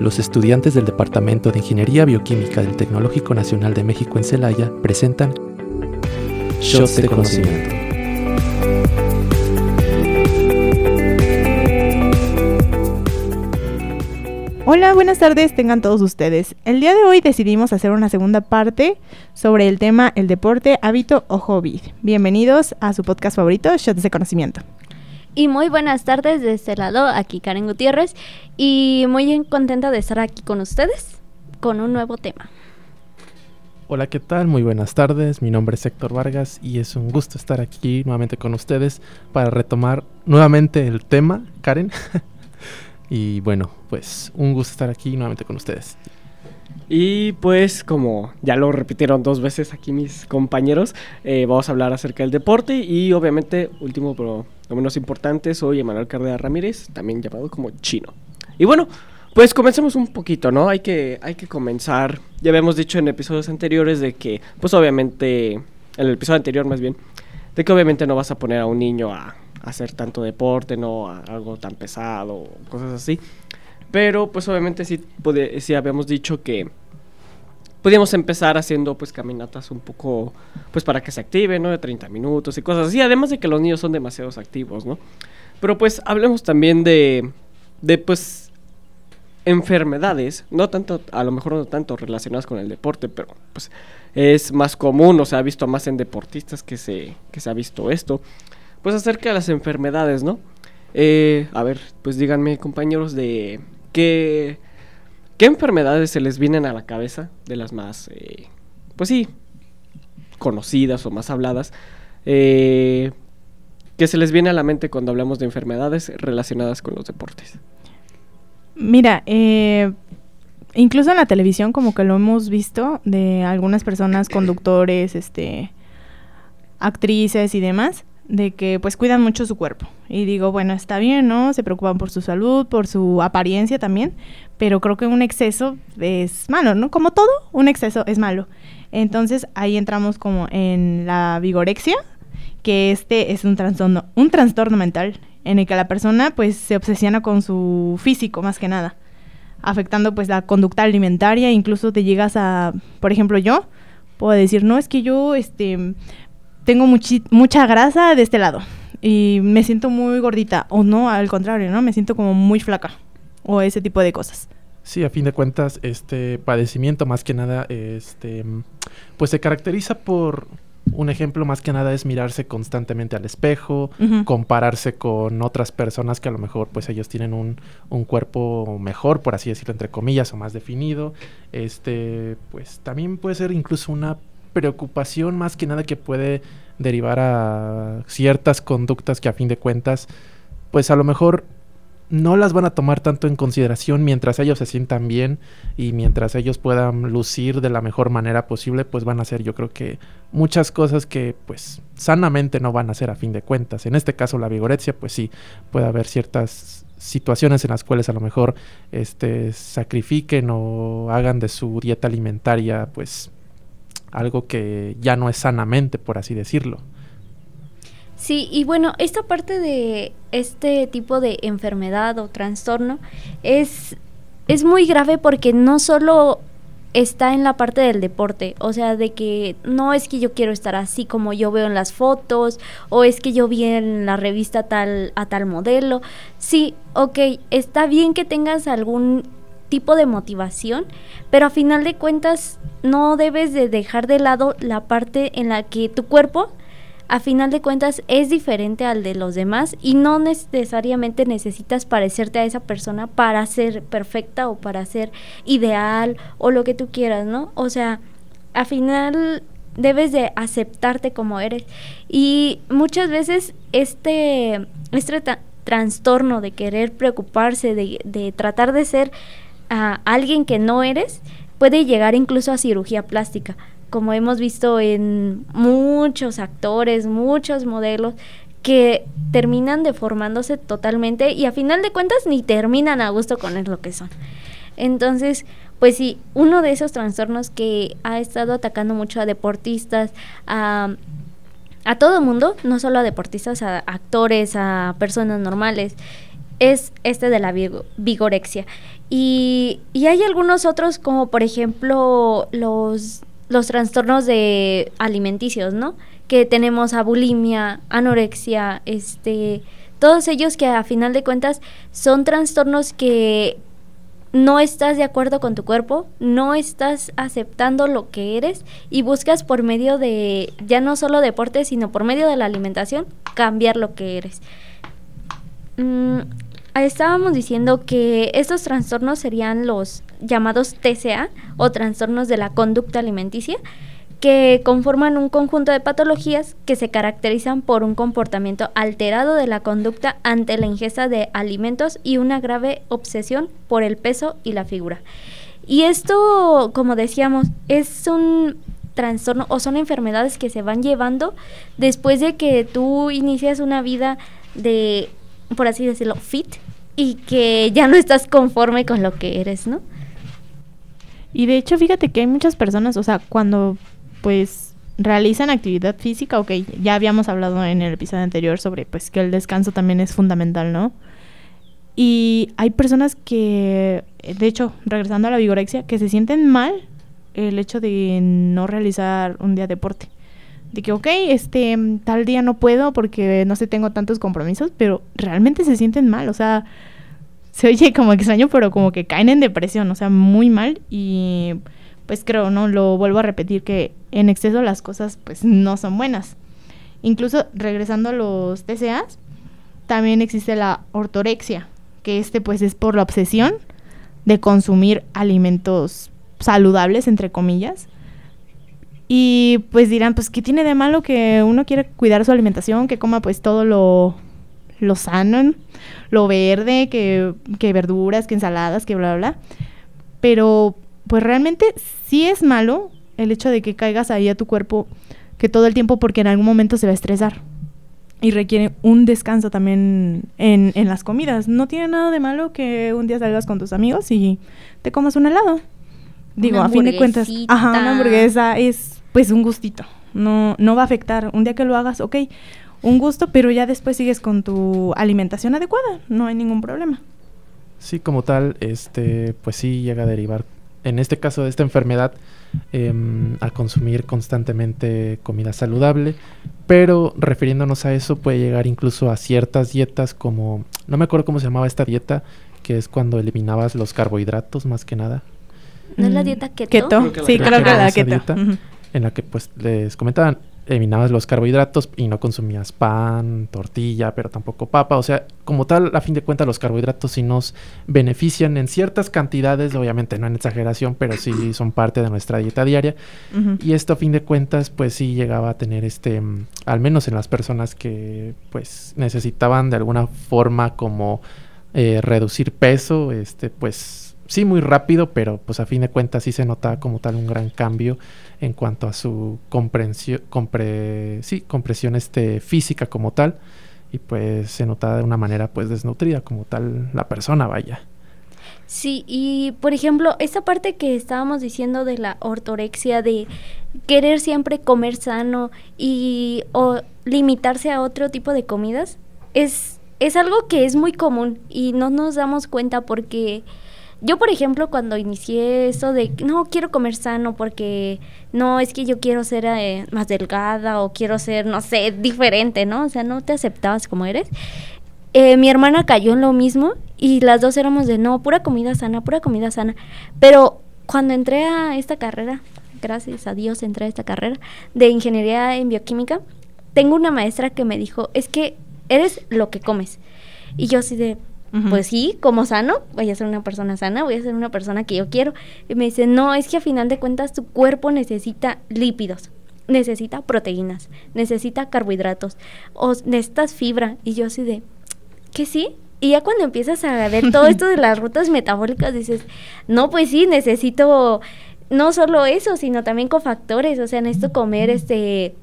los estudiantes del Departamento de Ingeniería Bioquímica del Tecnológico Nacional de México en Celaya presentan Shots de Conocimiento. Hola, buenas tardes, tengan todos ustedes. El día de hoy decidimos hacer una segunda parte sobre el tema el deporte, hábito o hobby. Bienvenidos a su podcast favorito, Shots de Conocimiento. Y muy buenas tardes de este lado, aquí Karen Gutiérrez, y muy contenta de estar aquí con ustedes con un nuevo tema. Hola, ¿qué tal? Muy buenas tardes, mi nombre es Héctor Vargas y es un gusto estar aquí nuevamente con ustedes para retomar nuevamente el tema, Karen. y bueno, pues un gusto estar aquí nuevamente con ustedes. Y pues como ya lo repitieron dos veces aquí mis compañeros, eh, vamos a hablar acerca del deporte y obviamente, último pero no menos importante, soy Emanuel Cardea Ramírez, también llamado como Chino. Y bueno, pues comencemos un poquito, ¿no? Hay que, hay que comenzar, ya habíamos dicho en episodios anteriores de que, pues obviamente, en el episodio anterior más bien, de que obviamente no vas a poner a un niño a, hacer tanto deporte, no a algo tan pesado, cosas así. Pero pues obviamente sí, sí habíamos dicho que podíamos empezar haciendo pues caminatas un poco pues para que se activen, ¿no? De 30 minutos y cosas así, además de que los niños son demasiados activos, ¿no? Pero pues hablemos también de, de pues enfermedades, no tanto, a lo mejor no tanto relacionadas con el deporte, pero pues es más común o se ha visto más en deportistas que se, que se ha visto esto, pues acerca de las enfermedades, ¿no? Eh, a ver, pues díganme compañeros de qué ¿Qué enfermedades se les vienen a la cabeza de las más, eh, pues sí, conocidas o más habladas? Eh, que se les viene a la mente cuando hablamos de enfermedades relacionadas con los deportes. Mira, eh, incluso en la televisión como que lo hemos visto de algunas personas, conductores, este, actrices y demás, de que pues cuidan mucho su cuerpo. Y digo, bueno, está bien, ¿no? Se preocupan por su salud, por su apariencia también, pero creo que un exceso es malo, ¿no? Como todo, un exceso es malo. Entonces ahí entramos como en la vigorexia, que este es un trastorno, un trastorno mental en el que la persona pues se obsesiona con su físico más que nada, afectando pues la conducta alimentaria, incluso te llegas a, por ejemplo, yo puedo decir, no, es que yo este tengo mucha grasa de este lado y me siento muy gordita o no, al contrario, ¿no? Me siento como muy flaca o ese tipo de cosas. Sí, a fin de cuentas, este padecimiento más que nada, este, pues se caracteriza por un ejemplo más que nada es mirarse constantemente al espejo, compararse con otras personas que a lo mejor pues ellos tienen un, un, cuerpo mejor, por así decirlo, entre comillas, o más definido. Este, pues también puede ser incluso una preocupación más que nada que puede derivar a ciertas conductas que a fin de cuentas, pues a lo mejor no las van a tomar tanto en consideración mientras ellos se sientan bien y mientras ellos puedan lucir de la mejor manera posible, pues van a ser yo creo que muchas cosas que pues sanamente no van a ser a fin de cuentas. En este caso la vigorexia, pues sí, puede haber ciertas situaciones en las cuales a lo mejor este sacrifiquen o hagan de su dieta alimentaria pues algo que ya no es sanamente, por así decirlo. Sí, y bueno, esta parte de este tipo de enfermedad o trastorno es, es muy grave porque no solo está en la parte del deporte, o sea, de que no es que yo quiero estar así como yo veo en las fotos, o es que yo vi en la revista tal a tal modelo. Sí, ok, está bien que tengas algún tipo de motivación, pero a final de cuentas no debes de dejar de lado la parte en la que tu cuerpo a final de cuentas es diferente al de los demás y no necesariamente necesitas parecerte a esa persona para ser perfecta o para ser ideal o lo que tú quieras, ¿no? O sea, a final debes de aceptarte como eres y muchas veces este este trastorno de querer preocuparse de, de tratar de ser a alguien que no eres, puede llegar incluso a cirugía plástica, como hemos visto en muchos actores, muchos modelos que terminan deformándose totalmente y a final de cuentas ni terminan a gusto con lo que son. Entonces, pues sí, uno de esos trastornos que ha estado atacando mucho a deportistas, a, a todo mundo, no solo a deportistas, a actores, a personas normales, es este de la vigorexia. Y, hay algunos otros como por ejemplo los, los trastornos de alimenticios, ¿no? Que tenemos a bulimia, anorexia, este, todos ellos que a final de cuentas son trastornos que no estás de acuerdo con tu cuerpo, no estás aceptando lo que eres y buscas por medio de, ya no solo deporte, sino por medio de la alimentación, cambiar lo que eres. Mm, estábamos diciendo que estos trastornos serían los llamados TCA o trastornos de la conducta alimenticia que conforman un conjunto de patologías que se caracterizan por un comportamiento alterado de la conducta ante la ingesta de alimentos y una grave obsesión por el peso y la figura. Y esto, como decíamos, es un trastorno o son enfermedades que se van llevando después de que tú inicias una vida de, por así decirlo, fit y que ya no estás conforme con lo que eres, ¿no? Y de hecho, fíjate que hay muchas personas, o sea, cuando pues realizan actividad física, ok, ya habíamos hablado en el episodio anterior sobre pues que el descanso también es fundamental, ¿no? Y hay personas que, de hecho, regresando a la vigorexia, que se sienten mal el hecho de no realizar un día de deporte. De que, ok, este, tal día no puedo porque no sé, tengo tantos compromisos, pero realmente se sienten mal, o sea, se oye como extraño, pero como que caen en depresión, o sea, muy mal y pues creo, ¿no? Lo vuelvo a repetir que en exceso las cosas pues no son buenas. Incluso regresando a los TCAs, también existe la ortorexia, que este pues es por la obsesión de consumir alimentos saludables, entre comillas. Y pues dirán, pues, ¿qué tiene de malo que uno quiera cuidar su alimentación, que coma pues todo lo, lo sano, lo verde, que, que verduras, que ensaladas, que bla, bla, bla? Pero pues realmente sí es malo el hecho de que caigas ahí a tu cuerpo que todo el tiempo porque en algún momento se va a estresar y requiere un descanso también en, en las comidas. No tiene nada de malo que un día salgas con tus amigos y te comas un helado. Digo, a fin de cuentas, ajá, una hamburguesa es pues un gustito. No, no va a afectar. Un día que lo hagas, ok, un gusto, pero ya después sigues con tu alimentación adecuada. No hay ningún problema. Sí, como tal, este, pues sí llega a derivar en este caso de esta enfermedad, em, a consumir constantemente comida saludable, pero refiriéndonos a eso puede llegar incluso a ciertas dietas como, no me acuerdo cómo se llamaba esta dieta, que es cuando eliminabas los carbohidratos más que nada. ¿No es la dieta keto? Keto, sí, creo que la keto. En la que pues les comentaban, eliminabas los carbohidratos y no consumías pan, tortilla, pero tampoco papa. O sea, como tal, a fin de cuentas, los carbohidratos sí nos benefician en ciertas cantidades, obviamente no en exageración, pero sí son parte de nuestra dieta diaria. Y esto, a fin de cuentas, pues sí llegaba a tener este, mm, al menos en las personas que pues necesitaban de alguna forma como eh, reducir peso, este, pues sí muy rápido, pero pues a fin de cuentas sí se nota como tal un gran cambio en cuanto a su comprensión, compre, sí, compresión este, física como tal y pues se nota de una manera pues desnutrida como tal la persona vaya. Sí, y por ejemplo, esta parte que estábamos diciendo de la ortorexia, de querer siempre comer sano y o limitarse a otro tipo de comidas, es, es algo que es muy común y no nos damos cuenta porque yo, por ejemplo, cuando inicié eso de, no, quiero comer sano porque no, es que yo quiero ser eh, más delgada o quiero ser, no sé, diferente, ¿no? O sea, no te aceptabas como eres. Eh, mi hermana cayó en lo mismo y las dos éramos de, no, pura comida sana, pura comida sana. Pero cuando entré a esta carrera, gracias a Dios entré a esta carrera de ingeniería en bioquímica, tengo una maestra que me dijo, es que eres lo que comes. Y yo así de, pues sí, como sano, voy a ser una persona sana, voy a ser una persona que yo quiero. Y me dice, no, es que a final de cuentas tu cuerpo necesita lípidos, necesita proteínas, necesita carbohidratos, o necesitas fibra. Y yo así de, ¿qué sí? Y ya cuando empiezas a ver todo esto de las rutas metabólicas, dices, no, pues sí, necesito no solo eso, sino también cofactores, o sea, necesito comer este...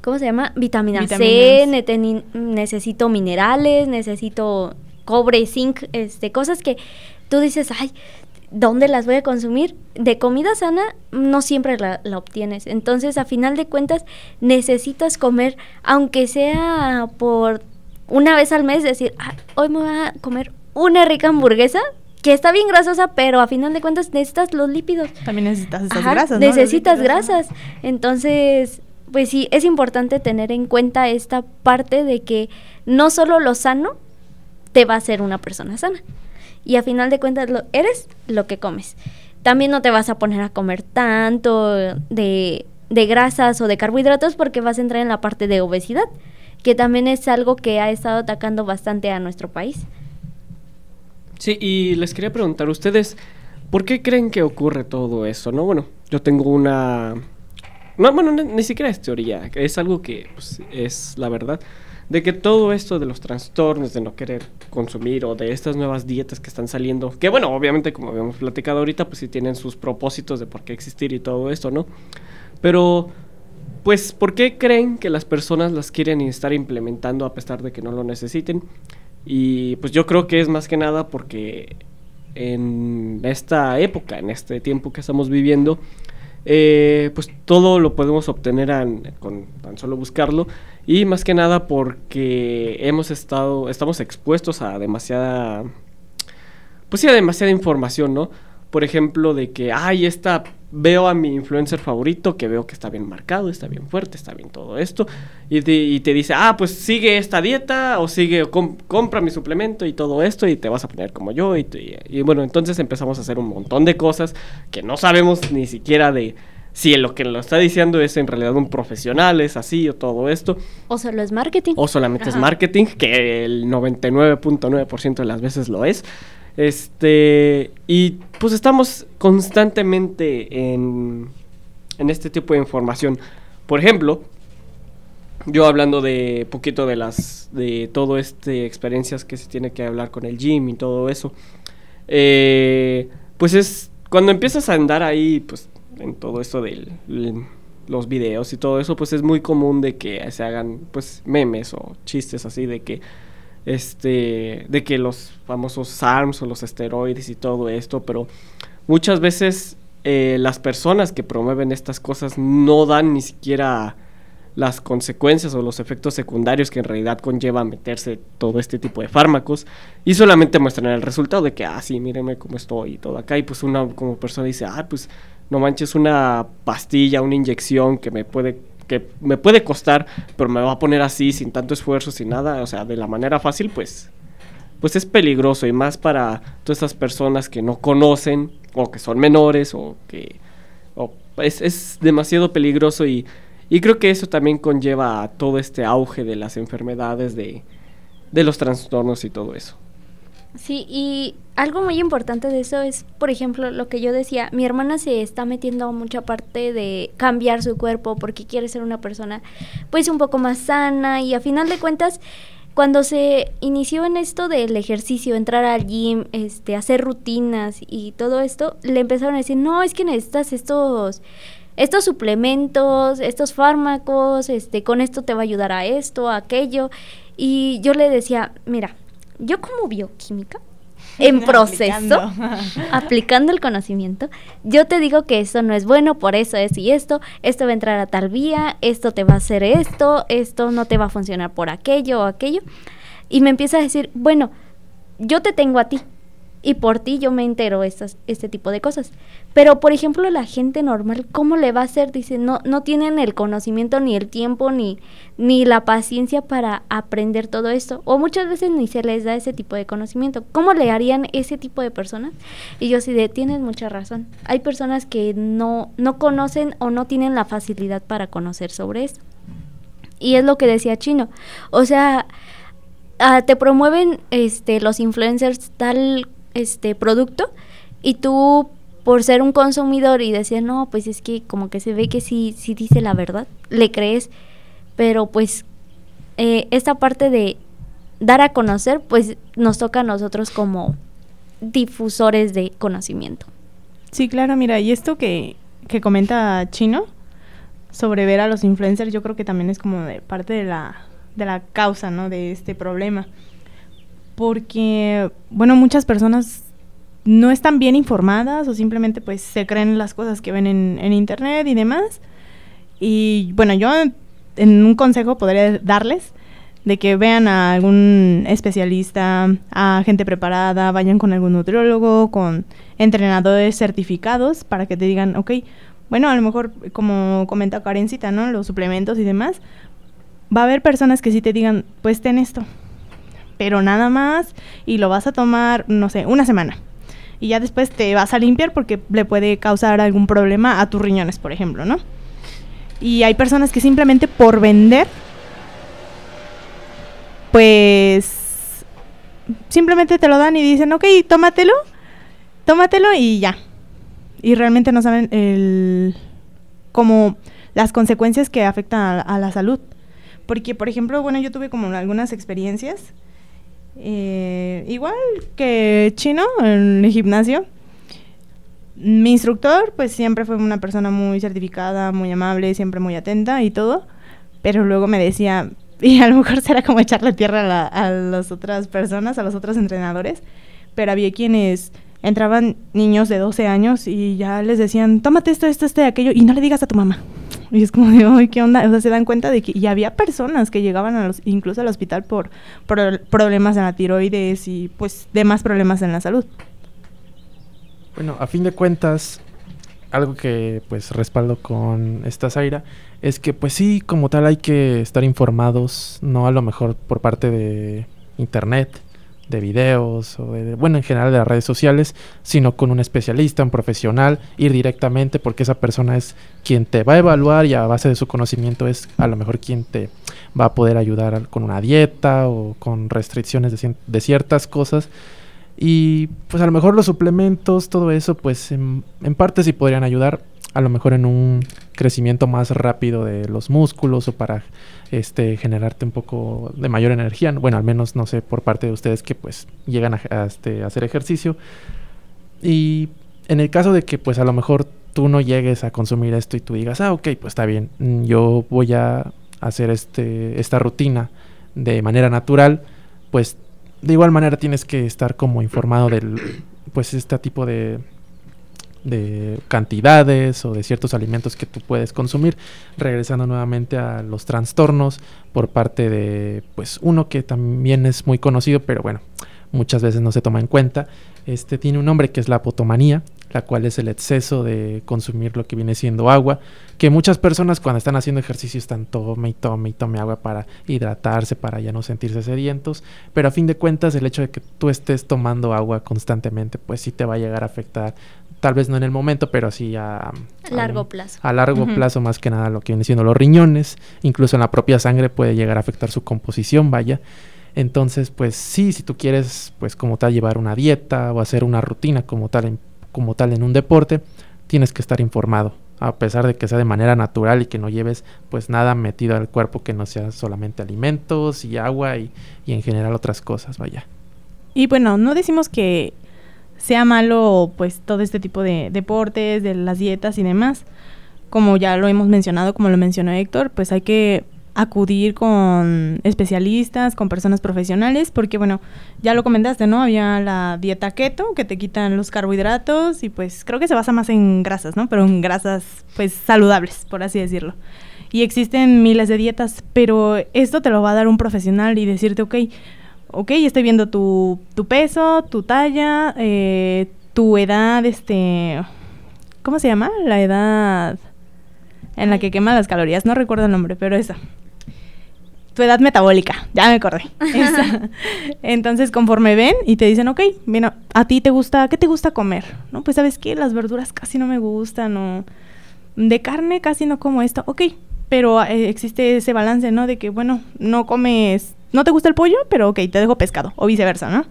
¿Cómo se llama? Vitamina C, necesito minerales, necesito cobre, zinc, este, cosas que tú dices, ay, ¿dónde las voy a consumir? De comida sana no siempre la, obtienes. Entonces, a final de cuentas, necesitas comer, aunque sea por una vez al mes decir, hoy me voy a comer una rica hamburguesa que está bien grasosa, pero a final de cuentas necesitas los lípidos. También necesitas esas grasas. Necesitas grasas. Entonces, pues sí, es importante tener en cuenta esta parte de que no solo lo sano te va a hacer una persona sana. Y a final de cuentas lo, eres lo que comes. También no te vas a poner a comer tanto de, de grasas o de carbohidratos porque vas a entrar en la parte de obesidad, que también es algo que ha estado atacando bastante a nuestro país. Sí, y les quería preguntar, ¿ustedes por qué creen que ocurre todo eso? No, bueno, yo tengo una... No, bueno, ni, siquiera es teoría, es algo que pues, es la verdad, de que todo esto de los trastornos, de no querer consumir o de estas nuevas dietas que están saliendo, que bueno, obviamente como habíamos platicado ahorita, pues sí tienen sus propósitos de por qué existir y todo esto, ¿no? Pero, pues, ¿por qué creen que las personas las quieren estar implementando a pesar de que no lo necesiten? Y pues yo creo que es más que nada porque en esta época, en este tiempo que estamos viviendo, eh, pues todo lo podemos obtener con tan solo buscarlo y más que nada porque hemos estado, estamos expuestos a demasiada, pues sí, a demasiada información, ¿no? Por ejemplo, de que, ay, esta veo a mi influencer favorito que veo que está bien marcado, está bien fuerte, está bien todo esto, y te, dice, ah, pues sigue esta dieta o sigue, compra mi suplemento y todo esto y te vas a poner como yo. Y, y, bueno, entonces empezamos a hacer un montón de cosas que no sabemos ni siquiera de si lo que lo está diciendo es en realidad un profesional, es así o todo esto. O solo es marketing. O solamente es marketing, que el 99.9% de las veces lo es. Este, y pues estamos constantemente en, en este tipo de información. Por ejemplo, yo hablando de poquito de las de todo este experiencias que se tiene que hablar con el gym y todo eso eh, pues es cuando empiezas a andar ahí pues en todo esto de los videos y todo eso pues es muy común de que se hagan pues memes o chistes así de que este, de que los famosos SARMs o los esteroides y todo esto, pero muchas veces eh, las personas que promueven estas cosas no dan ni siquiera las consecuencias o los efectos secundarios que en realidad conlleva meterse todo este tipo de fármacos y solamente muestran el resultado de que, ah, sí, míreme cómo estoy y todo acá. Y pues una como persona dice, ah, pues no manches una pastilla, una inyección que me puede que me puede costar, pero me va a poner así sin tanto esfuerzo, sin nada, o sea, de la manera fácil, pues pues es peligroso. Y más para todas estas personas que no conocen o que son menores o que es, es, demasiado peligroso y, y, creo que eso también conlleva a todo este auge de las enfermedades, de, de los trastornos y todo eso. Sí, y algo muy importante de eso es, por ejemplo, lo que yo decía, mi hermana se está metiendo a mucha parte de cambiar su cuerpo porque quiere ser una persona pues un poco más sana y a final de cuentas cuando se inició en esto del ejercicio, entrar al gym, este, hacer rutinas y todo esto, le empezaron a decir, no, es que necesitas estos, estos suplementos, estos fármacos, este, con esto te va a ayudar a esto, a aquello. Y yo le decía, mira, yo como bioquímica, en proceso, aplicando. el conocimiento, yo te digo que eso no es bueno, por eso es y esto, esto va a entrar a tal vía, esto te va a hacer esto, esto no te va a funcionar por aquello o aquello. Y me empieza a decir, bueno, yo te tengo a ti, y por ti yo me entero estas, este tipo de cosas. Pero, por ejemplo, la gente normal, ¿cómo le va a hacer? Dice, no, no tienen el conocimiento, ni el tiempo, ni, ni la paciencia para aprender todo esto. O muchas veces ni se les da ese tipo de conocimiento. ¿Cómo le harían ese tipo de personas? Y yo sí, de, tienes mucha razón. Hay personas que no, no conocen o no tienen la facilidad para conocer sobre esto. Y es lo que decía Chino. O sea, ah, te promueven este, los influencers tal este producto y tú por ser un consumidor y decir, no, pues es que como que se ve que sí, sí dice la verdad, le crees, pero pues eh, esta parte de dar a conocer, pues nos toca a nosotros como difusores de conocimiento. Sí, claro, mira, y esto que, que comenta Chino sobre ver a los influencers, yo creo que también es como de parte de la, de la causa, ¿no? De este problema porque, bueno, muchas personas no están bien informadas o simplemente pues se creen las cosas que ven en, internet y demás. Y bueno, yo en un consejo podría darles de que vean a algún especialista, a gente preparada, vayan con algún nutriólogo, con entrenadores certificados para que te digan, ok, bueno, a lo mejor como comenta Karencita, ¿no? Los suplementos y demás, va a haber personas que sí te digan, pues ten esto, pero nada más y lo vas a tomar, no sé, una semana. Y ya después te vas a limpiar porque le puede causar algún problema a tus riñones, por ejemplo, ¿no? Y hay personas que simplemente por vender, pues simplemente te lo dan y dicen, ok, tómatelo, tómatelo y ya. Y realmente no saben el, como las consecuencias que afectan a la salud. Porque, por ejemplo, bueno, yo tuve como algunas experiencias, eh, igual que chino en el gimnasio. Mi instructor, pues siempre fue una persona muy certificada, muy amable, siempre muy atenta y todo. Pero luego me decía, y a lo mejor será como echarle tierra a, a las otras personas, a los otros entrenadores, pero había quienes entraban niños de 12 años y ya les decían, tómate esto, esto, y aquello, y no le digas a tu mamá. Y es como de, ay, ¿qué onda? O sea, se dan cuenta de que y había personas que llegaban incluso al hospital por, problemas en la tiroides y pues demás problemas en la salud. Bueno, a fin de cuentas, algo que pues respaldo con esta Zaira es que pues sí, como tal hay que estar informados, no a lo mejor por parte de internet, de videos o de, bueno, en general de las redes sociales, sino con un especialista, un profesional, ir directamente porque esa persona es quien te va a evaluar y a base de su conocimiento es a lo mejor quien te va a poder ayudar con una dieta o con restricciones de, de ciertas cosas. Y pues a lo mejor los suplementos, todo eso, pues en, en parte sí podrían ayudar, a lo mejor en un crecimiento más rápido de los músculos o para este generarte un poco de mayor energía. Bueno, al menos no sé por parte de ustedes que pues llegan a, este, hacer ejercicio. Y en el caso de que pues a lo mejor tú no llegues a consumir esto y tú digas, ah, ok, pues está bien, mm, yo voy a hacer este, esta rutina de manera natural, pues de igual manera tienes que estar como informado del, pues este tipo de, de cantidades o de ciertos alimentos que tú puedes consumir, regresando nuevamente a los trastornos por parte de, pues uno que también es muy conocido, pero bueno, muchas veces no se toma en cuenta, este tiene un nombre que es la apotomanía, la cual es el exceso de consumir lo que viene siendo agua, que muchas personas cuando están haciendo ejercicio están tome y tome y tome agua para hidratarse, para ya no sentirse sedientos, pero a fin de cuentas el hecho de que tú estés tomando agua constantemente, pues sí te va a llegar a afectar tal vez no en el momento, pero sí a, largo plazo. A largo plazo más que nada lo que viene siendo los riñones, incluso en la propia sangre puede llegar a afectar su composición, vaya. Entonces, pues sí, si tú quieres, pues como tal, llevar una dieta o hacer una rutina como tal en, como tal en un deporte, tienes que estar informado, a pesar de que sea de manera natural y que no lleves pues nada metido al cuerpo que no sea solamente alimentos y agua y, y en general otras cosas, vaya. Y bueno, no decimos que sea malo pues todo este tipo de deportes, de las dietas y demás. Como ya lo hemos mencionado, como lo mencionó Héctor, pues hay que acudir con especialistas, con personas profesionales, porque bueno, ya lo comentaste, ¿no? Había la dieta keto, que te quitan los carbohidratos y pues creo que se basa más en grasas, ¿no? Pero en grasas pues saludables, por así decirlo. Y existen miles de dietas, pero esto te lo va a dar un profesional y decirte, ok, ok, estoy viendo tu, tu peso, tu talla, eh, tu edad, este, ¿cómo se llama? La edad en la que quema las calorías, no recuerdo el nombre, pero esa. Tu edad metabólica, ya me acordé. Entonces, conforme ven y te dicen, ok, bueno, a ti te gusta, ¿qué te gusta comer? No, pues sabes qué, las verduras casi no me gustan, o de carne casi no como esto, ok, pero eh, existe ese balance, ¿no? De que, bueno, no comes no te gusta el pollo, pero ok, te dejo pescado, o viceversa, ¿no?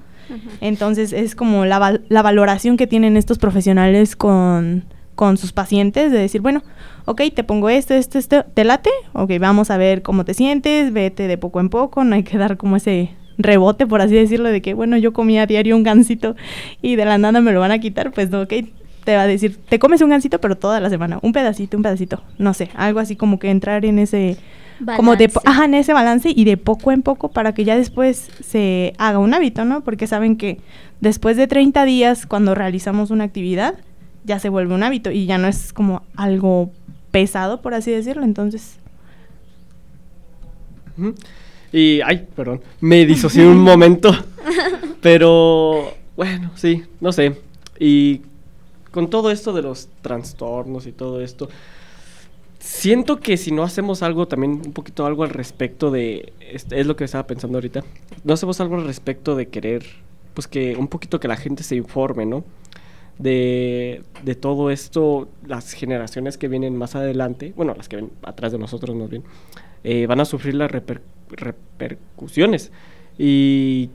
Entonces es como la, la, valoración que tienen estos profesionales con, con sus pacientes, de decir, bueno, ok, te pongo esto, esto, esto, ¿te late? Ok, vamos a ver cómo te sientes, vete de poco en poco, no hay que dar como ese rebote, por así decirlo, de que, bueno, yo comía a diario un gansito y de la nada me lo van a quitar, pues no, ok, te va a decir, te comes un gansito, pero toda la semana, un pedacito, un pedacito, no sé, algo así como que entrar en ese como de, ajá, en ese balance y de poco en poco para que ya después se haga un hábito, ¿no? Porque saben que después de 30 días, cuando realizamos una actividad, ya se vuelve un hábito y ya no es como algo pesado, por así decirlo, entonces... Y, ay, perdón, me disocié un momento. Pero, bueno, sí, no sé. Y con todo esto de los trastornos y todo esto, siento que si no hacemos algo también un poquito algo al respecto de es lo que estaba pensando ahorita no hacemos algo al respecto de querer pues que un poquito que la gente se informe no de, de todo esto las generaciones que vienen más adelante bueno las que ven atrás de nosotros más bien eh, van a sufrir las repercusiones. Y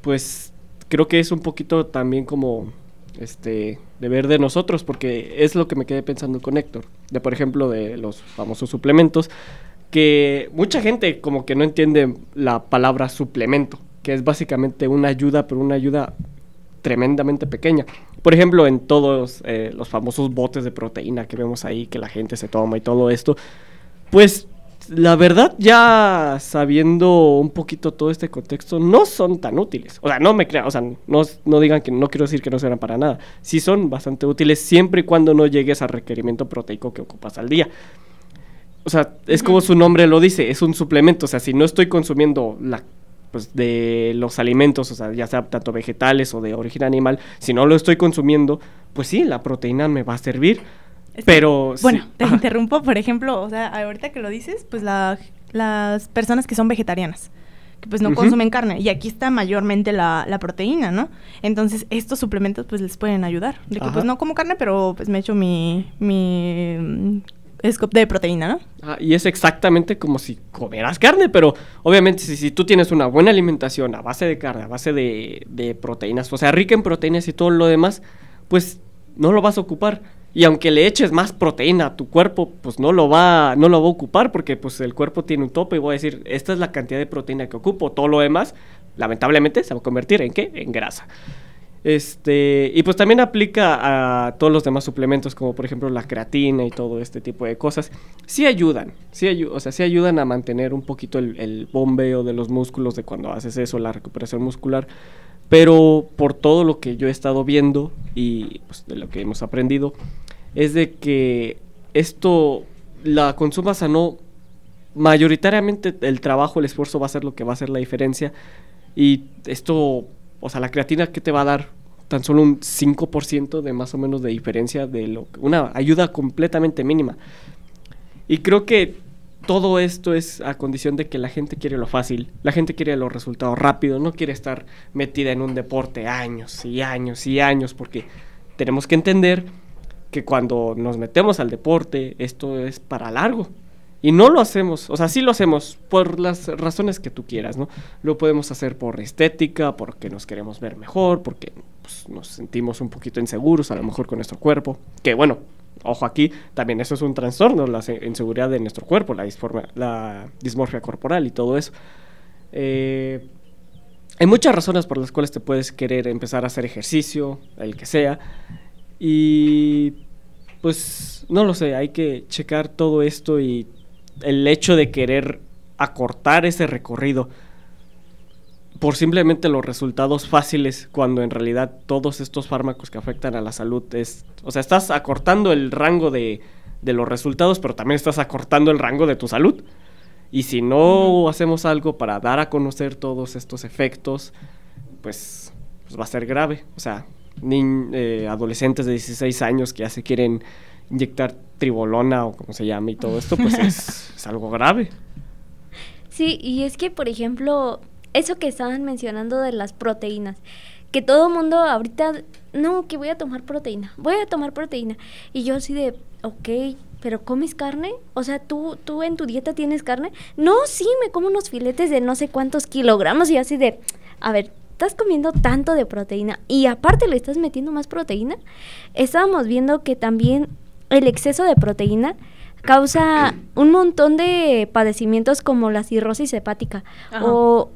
pues creo que es un poquito también como este deber de nosotros, porque es lo que me quedé pensando con Héctor, de por ejemplo de los famosos suplementos, que mucha gente como que no entiende la palabra suplemento, que es básicamente una ayuda, pero una ayuda tremendamente pequeña. Por ejemplo, en todos eh, los famosos botes de proteína que vemos ahí, que la gente se toma y todo esto, pues la verdad, ya sabiendo un poquito todo este contexto, no son tan útiles. O sea, no me crean, o sea, no, no digan que no quiero decir que no serán para nada. Sí son bastante útiles siempre y cuando no llegues al requerimiento proteico que ocupas al día. O sea, es como su nombre lo dice, es un suplemento. O sea, si no estoy consumiendo la pues de los alimentos, o sea, ya sea tanto vegetales o de origen animal, si no lo estoy consumiendo, pues sí, la proteína me va a servir pero. Bueno, te interrumpo, por ejemplo, o sea, ahorita que lo dices, pues las personas que son vegetarianas que pues no consumen carne. Y aquí está mayormente la, proteína, ¿no? Entonces, estos suplementos pues les pueden ayudar. De que pues no como carne, pero pues me echo mi, mi scoop de proteína. Ah, y es exactamente como si comieras carne, pero obviamente si, si, tú tienes una buena alimentación a base de carne, a base de, de proteínas, o sea, rica en proteínas y todo lo demás, pues no lo vas a ocupar. Y aunque le eches más proteína a tu cuerpo, pues no lo va, no lo va a ocupar porque pues el cuerpo tiene un tope y voy a decir, esta es la cantidad de proteína que ocupo, todo lo demás, lamentablemente, se va a convertir en qué? En grasa. Este, y pues también aplica a todos los demás suplementos, como por ejemplo la creatina y todo este tipo de cosas. Sí ayudan, sí, o sea, sí ayudan a mantener un poquito el, el bombeo de los músculos de cuando haces eso, la recuperación muscular. Pero por todo lo que yo he estado viendo y pues, de lo que hemos aprendido, es de que esto, la consumas a no, mayoritariamente el trabajo, el esfuerzo va a ser lo que va a hacer la diferencia. Y esto, o sea, la creatina que te va a dar tan solo un 5% de más o menos de diferencia de lo una ayuda completamente mínima. Y creo que todo esto es a condición de que la gente quiere lo fácil, la gente quiere los resultados rápidos, no quiere estar metida en un deporte años y años y años, porque tenemos que entender que cuando nos metemos al deporte, esto es para largo. Y no lo hacemos, o sea, sí lo hacemos por las razones que tú quieras, ¿no? Lo podemos hacer por estética, porque nos queremos ver mejor, porque pues, nos sentimos un poquito inseguros a lo mejor con nuestro cuerpo, que bueno, Ojo aquí, también eso es un trastorno, la inseguridad de nuestro cuerpo, la, la dismorfia corporal y todo eso. Eh, hay muchas razones por las cuales te puedes querer empezar a hacer ejercicio, el que sea. Y pues no lo sé, hay que checar todo esto y el hecho de querer acortar ese recorrido por simplemente los resultados fáciles cuando en realidad todos estos fármacos que afectan a la salud es, o sea, estás acortando el rango de, de los resultados, pero también estás acortando el rango de tu salud. Y si no hacemos algo para dar a conocer todos estos efectos, pues, pues va a ser grave. O sea, eh, adolescentes de 16 años que ya se quieren inyectar tribolona o como se llama y todo esto, pues es, es algo grave. Sí, y es que, por ejemplo, eso que estaban mencionando de las proteínas, que todo mundo ahorita, no, que voy a tomar proteína, voy a tomar proteína. Y yo así de, ok, pero ¿comes carne? O sea, ¿tú, ¿tú en tu dieta tienes carne? No, sí, me como unos filetes de no sé cuántos kilogramos y así de, a ver, estás comiendo tanto de proteína y aparte le estás metiendo más proteína. Estábamos viendo que también el exceso de proteína causa un montón de padecimientos como la cirrosis hepática o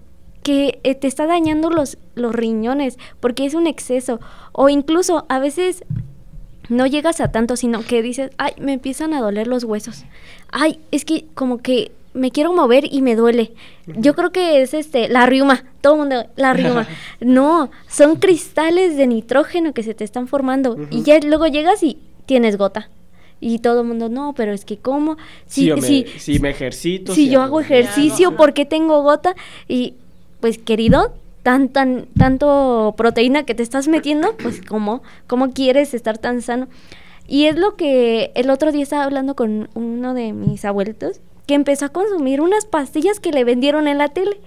que eh, te está dañando los, los riñones porque es un exceso. O incluso a veces no llegas a tanto, sino que dices, ay, me empiezan a doler los huesos. Ay, es que como que me quiero mover y me duele. Yo creo que es este la riuma, todo el mundo la riuma. No, son cristales de nitrógeno que se te están formando y ya luego llegas y tienes gota. Y todo el mundo, no, pero es que ¿cómo? Si, me, si, me ejercito. Si, yo hago ejercicio, ¿por qué tengo gota? Y pues querido, tan, tan, tanto proteína que te estás metiendo, pues ¿cómo, cómo quieres estar tan sano? Y es lo que el otro día estaba hablando con uno de mis abuelitos, que empezó a consumir unas pastillas que le vendieron en la tele.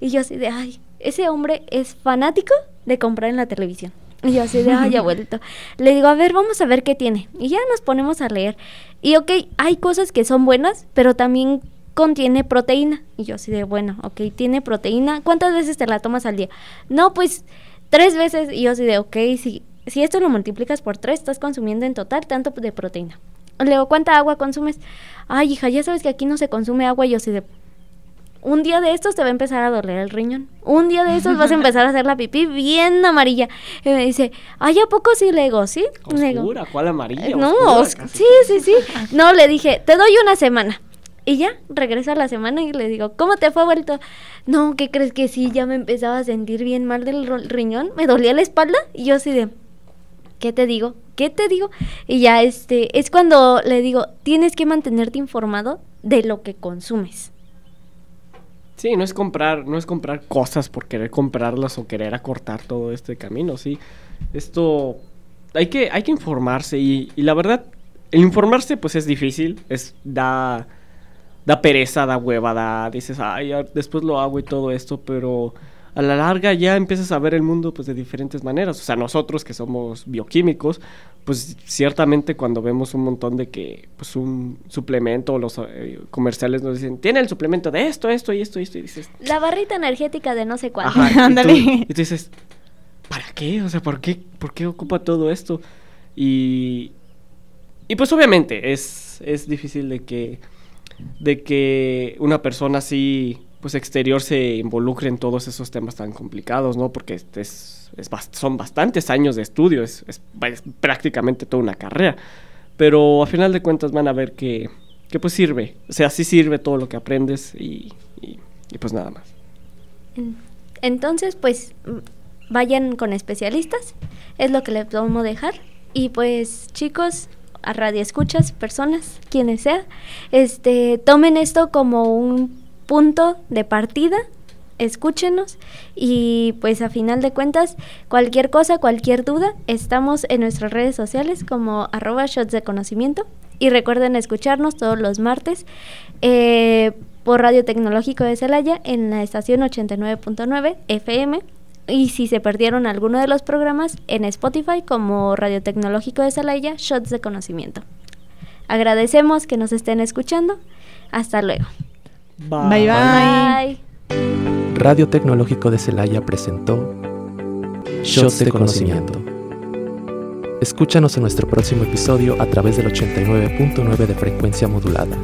Y yo así de, ay, ese hombre es fanático de comprar en la televisión. Y yo así de, ay, abuelito. Le digo, a ver, vamos a ver qué tiene. Y ya nos ponemos a leer. Y ok, hay cosas que son buenas, pero también contiene proteína. Y yo así de, bueno, ok, tiene proteína. ¿Cuántas veces te la tomas al día? No, pues tres veces. Y yo así de, ok, si, si esto lo multiplicas por tres, estás consumiendo en total tanto de proteína. Le digo, ¿cuánta agua consumes? Ay, hija, ya sabes que aquí no se consume agua. Y yo así de, un día de estos te va a empezar a doler el riñón. Un día de estos vas a empezar a hacer la pipí bien amarilla. Y me dice, ay, ¿a poco sí? Le digo, ¿sí? Oscura, ¿cuál amarilla? No, sí, sí, sí. No, le dije, te doy una semana. Y ya, regreso a la semana y le digo, ¿cómo te fue vuelto? No, ¿qué crees que sí? Ya me empezaba a sentir bien mal del riñón. Me dolía la espalda. Y yo así de, ¿qué te digo? ¿Qué te digo? Y ya, este, es cuando le digo, tienes que mantenerte informado de lo que consumes. Sí, no es comprar, no es comprar cosas por querer comprarlas o querer acortar todo este camino, sí. Esto hay que, hay que informarse y, la verdad, el informarse pues es difícil, es da, da pereza, da hueva, da, dices, ay, después lo hago y todo esto, pero a la larga ya empiezas a ver el mundo pues de diferentes maneras. O sea, nosotros que somos bioquímicos, pues ciertamente cuando vemos un montón de que pues un suplemento o los eh, comerciales nos dicen, tiene el suplemento de esto, esto y esto y esto y dices... La barrita energética de no sé cuánto. Ándale. y, tú dices, ¿para qué? O sea, ¿por qué, ¿por qué ocupa todo esto? Y, y pues obviamente es, es difícil de que, de que una persona así pues exterior se involucre en todos esos temas tan complicados, ¿no? Porque es, es, son bastantes años de estudio, es, prácticamente toda una carrera. Pero a final de cuentas van a ver que, que pues sirve, o sea, sí sirve todo lo que aprendes y, y, pues nada más. Entonces, pues vayan con especialistas, es lo que les a dejar. Y pues chicos, a radio escuchas, personas, quienes sea, este, tomen esto como un punto de partida escúchenos y pues a final de cuentas cualquier cosa, cualquier duda, estamos en nuestras redes sociales como arroba shots de conocimiento y recuerden escucharnos todos los martes eh, por Radio Tecnológico de Celaya en la estación 89.9 FM y si se perdieron alguno de los programas en Spotify como Radio Tecnológico de Celaya, Shots de Conocimiento. Agradecemos que nos estén escuchando. Hasta luego. Bye bye. Radio Tecnológico de Celaya presentó Shots de Conocimiento. Escúchanos en nuestro próximo episodio a través del 89.9 de frecuencia modulada,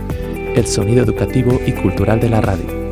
el sonido educativo y cultural de la radio.